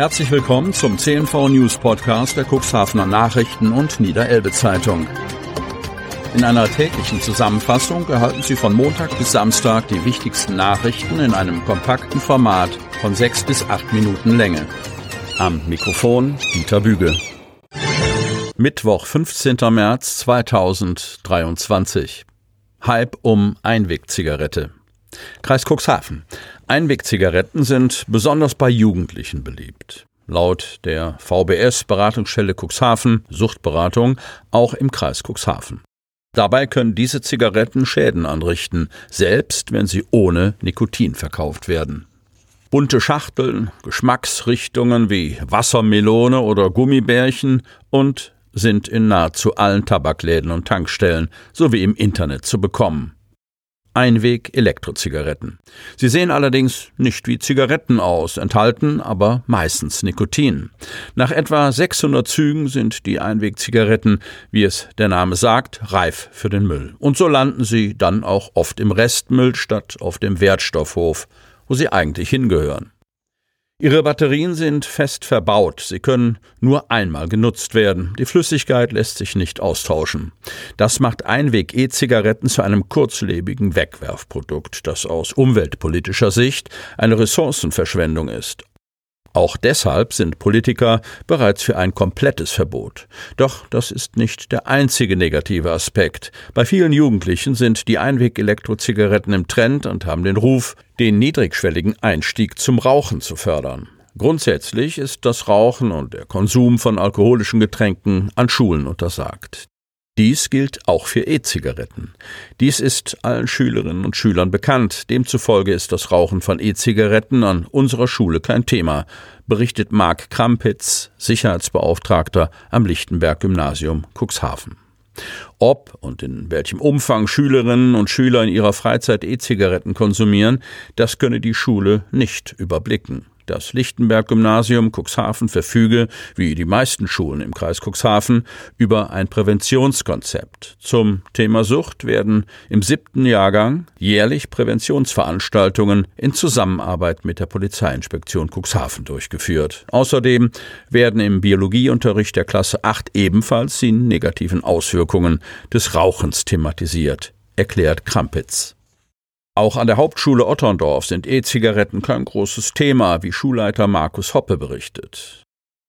Herzlich willkommen zum CNV News Podcast der Cuxhavener Nachrichten und Niederelbe Zeitung. In einer täglichen Zusammenfassung erhalten Sie von Montag bis Samstag die wichtigsten Nachrichten in einem kompakten Format von sechs bis acht Minuten Länge. Am Mikrofon Dieter Büge. Mittwoch, 15. März 2023. Hype um Einwegzigarette. Kreis Cuxhaven. Einwegzigaretten sind besonders bei Jugendlichen beliebt. Laut der VBS Beratungsstelle Cuxhaven Suchtberatung auch im Kreis Cuxhaven. Dabei können diese Zigaretten Schäden anrichten, selbst wenn sie ohne Nikotin verkauft werden. Bunte Schachteln, Geschmacksrichtungen wie Wassermelone oder Gummibärchen und sind in nahezu allen Tabakläden und Tankstellen sowie im Internet zu bekommen. Einweg-Elektrozigaretten. Sie sehen allerdings nicht wie Zigaretten aus, enthalten aber meistens Nikotin. Nach etwa 600 Zügen sind die Einwegzigaretten, wie es der Name sagt, reif für den Müll. Und so landen sie dann auch oft im Restmüll statt auf dem Wertstoffhof, wo sie eigentlich hingehören. Ihre Batterien sind fest verbaut. Sie können nur einmal genutzt werden. Die Flüssigkeit lässt sich nicht austauschen. Das macht Einweg-E-Zigaretten zu einem kurzlebigen Wegwerfprodukt, das aus umweltpolitischer Sicht eine Ressourcenverschwendung ist. Auch deshalb sind Politiker bereits für ein komplettes Verbot. Doch das ist nicht der einzige negative Aspekt. Bei vielen Jugendlichen sind die Einweg-Elektrozigaretten im Trend und haben den Ruf, den niedrigschwelligen Einstieg zum Rauchen zu fördern. Grundsätzlich ist das Rauchen und der Konsum von alkoholischen Getränken an Schulen untersagt. Dies gilt auch für E-Zigaretten. Dies ist allen Schülerinnen und Schülern bekannt. Demzufolge ist das Rauchen von E-Zigaretten an unserer Schule kein Thema, berichtet Marc Krampitz, Sicherheitsbeauftragter am Lichtenberg Gymnasium Cuxhaven. Ob und in welchem Umfang Schülerinnen und Schüler in ihrer Freizeit E-Zigaretten konsumieren, das könne die Schule nicht überblicken. Das Lichtenberg-Gymnasium Cuxhaven verfüge, wie die meisten Schulen im Kreis Cuxhaven, über ein Präventionskonzept. Zum Thema Sucht werden im siebten Jahrgang jährlich Präventionsveranstaltungen in Zusammenarbeit mit der Polizeiinspektion Cuxhaven durchgeführt. Außerdem werden im Biologieunterricht der Klasse 8 ebenfalls die negativen Auswirkungen des Rauchens thematisiert, erklärt Krampitz. Auch an der Hauptschule Otterndorf sind E-Zigaretten kein großes Thema, wie Schulleiter Markus Hoppe berichtet.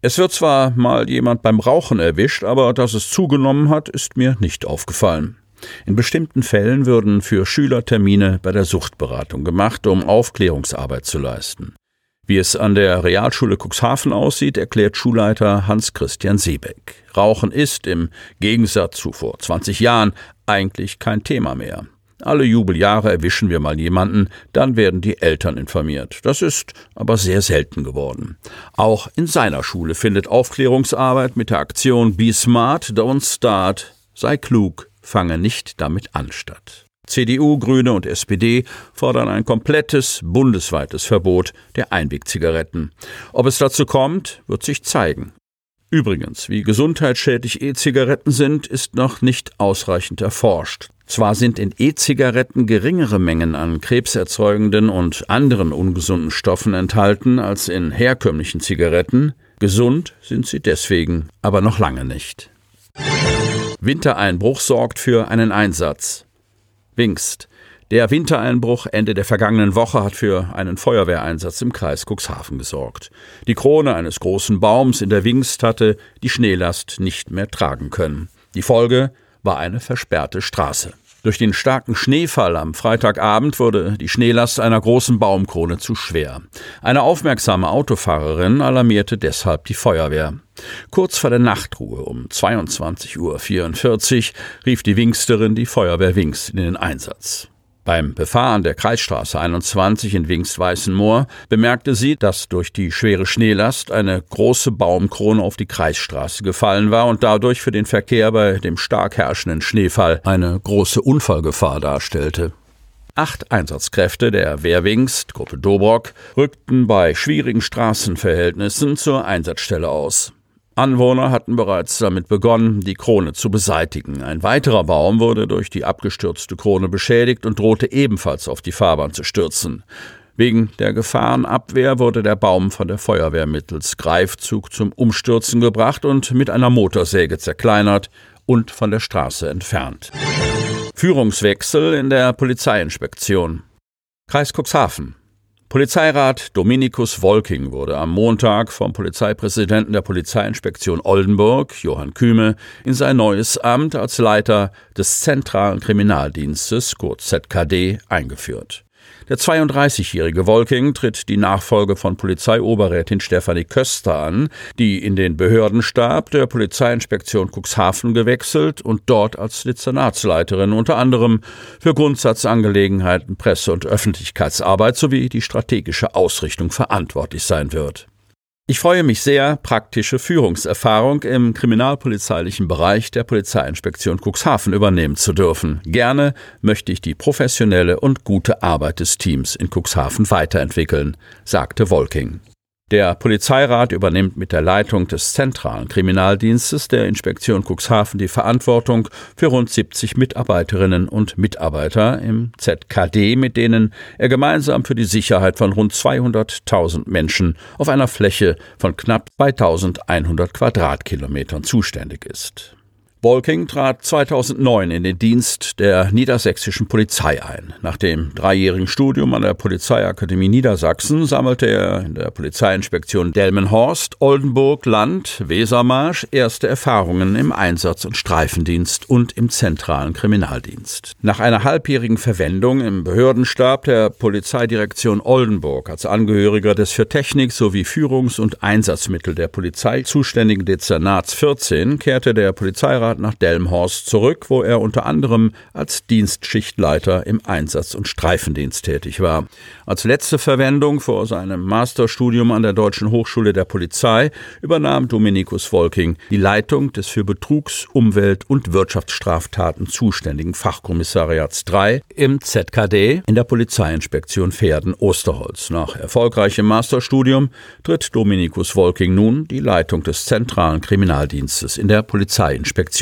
Es wird zwar mal jemand beim Rauchen erwischt, aber dass es zugenommen hat, ist mir nicht aufgefallen. In bestimmten Fällen würden für Schüler Termine bei der Suchtberatung gemacht, um Aufklärungsarbeit zu leisten. Wie es an der Realschule Cuxhaven aussieht, erklärt Schulleiter Hans-Christian Seebeck. Rauchen ist im Gegensatz zu vor 20 Jahren eigentlich kein Thema mehr. Alle Jubeljahre erwischen wir mal jemanden, dann werden die Eltern informiert. Das ist aber sehr selten geworden. Auch in seiner Schule findet Aufklärungsarbeit mit der Aktion Be Smart, Don't Start, sei klug, fange nicht damit an statt. CDU, Grüne und SPD fordern ein komplettes bundesweites Verbot der Einwegzigaretten. Ob es dazu kommt, wird sich zeigen. Übrigens, wie gesundheitsschädlich E-Zigaretten sind, ist noch nicht ausreichend erforscht. Zwar sind in E-Zigaretten geringere Mengen an krebserzeugenden und anderen ungesunden Stoffen enthalten als in herkömmlichen Zigaretten, gesund sind sie deswegen aber noch lange nicht. Wintereinbruch sorgt für einen Einsatz. Wingst. Der Wintereinbruch Ende der vergangenen Woche hat für einen Feuerwehreinsatz im Kreis Cuxhaven gesorgt. Die Krone eines großen Baums in der Wingst hatte die Schneelast nicht mehr tragen können. Die Folge war eine versperrte Straße. Durch den starken Schneefall am Freitagabend wurde die Schneelast einer großen Baumkrone zu schwer. Eine aufmerksame Autofahrerin alarmierte deshalb die Feuerwehr. Kurz vor der Nachtruhe um 22.44 Uhr rief die Wingsterin die Feuerwehr Wings in den Einsatz. Beim Befahren der Kreisstraße 21 in Wingst-Weißenmoor bemerkte sie, dass durch die schwere Schneelast eine große Baumkrone auf die Kreisstraße gefallen war und dadurch für den Verkehr bei dem stark herrschenden Schneefall eine große Unfallgefahr darstellte. Acht Einsatzkräfte der Wehrwingst, Gruppe Dobrock, rückten bei schwierigen Straßenverhältnissen zur Einsatzstelle aus. Anwohner hatten bereits damit begonnen, die Krone zu beseitigen. Ein weiterer Baum wurde durch die abgestürzte Krone beschädigt und drohte ebenfalls auf die Fahrbahn zu stürzen. Wegen der Gefahrenabwehr wurde der Baum von der Feuerwehr mittels Greifzug zum Umstürzen gebracht und mit einer Motorsäge zerkleinert und von der Straße entfernt. Führungswechsel in der Polizeiinspektion. Kreis Cuxhaven. Polizeirat Dominikus Wolking wurde am Montag vom Polizeipräsidenten der Polizeiinspektion Oldenburg, Johann Küme, in sein neues Amt als Leiter des Zentralen Kriminaldienstes, kurz ZKD, eingeführt. Der 32-jährige Wolking tritt die Nachfolge von Polizeioberrätin Stefanie Köster an, die in den Behördenstab der Polizeiinspektion Cuxhaven gewechselt und dort als Dezernatsleiterin unter anderem für Grundsatzangelegenheiten, Presse- und Öffentlichkeitsarbeit sowie die strategische Ausrichtung verantwortlich sein wird. Ich freue mich sehr, praktische Führungserfahrung im kriminalpolizeilichen Bereich der Polizeiinspektion Cuxhaven übernehmen zu dürfen. Gerne möchte ich die professionelle und gute Arbeit des Teams in Cuxhaven weiterentwickeln, sagte Wolking. Der Polizeirat übernimmt mit der Leitung des zentralen Kriminaldienstes der Inspektion Cuxhaven die Verantwortung für rund 70 Mitarbeiterinnen und Mitarbeiter im ZKD, mit denen er gemeinsam für die Sicherheit von rund 200.000 Menschen auf einer Fläche von knapp 2100 Quadratkilometern zuständig ist. Bolking trat 2009 in den Dienst der niedersächsischen Polizei ein. Nach dem dreijährigen Studium an der Polizeiakademie Niedersachsen sammelte er in der Polizeiinspektion Delmenhorst, Oldenburg, Land, Wesermarsch erste Erfahrungen im Einsatz- und Streifendienst und im zentralen Kriminaldienst. Nach einer halbjährigen Verwendung im Behördenstab der Polizeidirektion Oldenburg als Angehöriger des für Technik sowie Führungs- und Einsatzmittel der Polizei zuständigen Dezernats 14 kehrte der Polizeirat Nach Delmhorst zurück, wo er unter anderem als Dienstschichtleiter im Einsatz- und Streifendienst tätig war. Als letzte Verwendung vor seinem Masterstudium an der Deutschen Hochschule der Polizei übernahm Dominikus Wolking die Leitung des für Betrugs-, Umwelt- und Wirtschaftsstraftaten zuständigen Fachkommissariats 3 im ZKD in der Polizeiinspektion Pferden-Osterholz. Nach erfolgreichem Masterstudium tritt Dominikus Wolking nun die Leitung des zentralen Kriminaldienstes in der Polizeiinspektion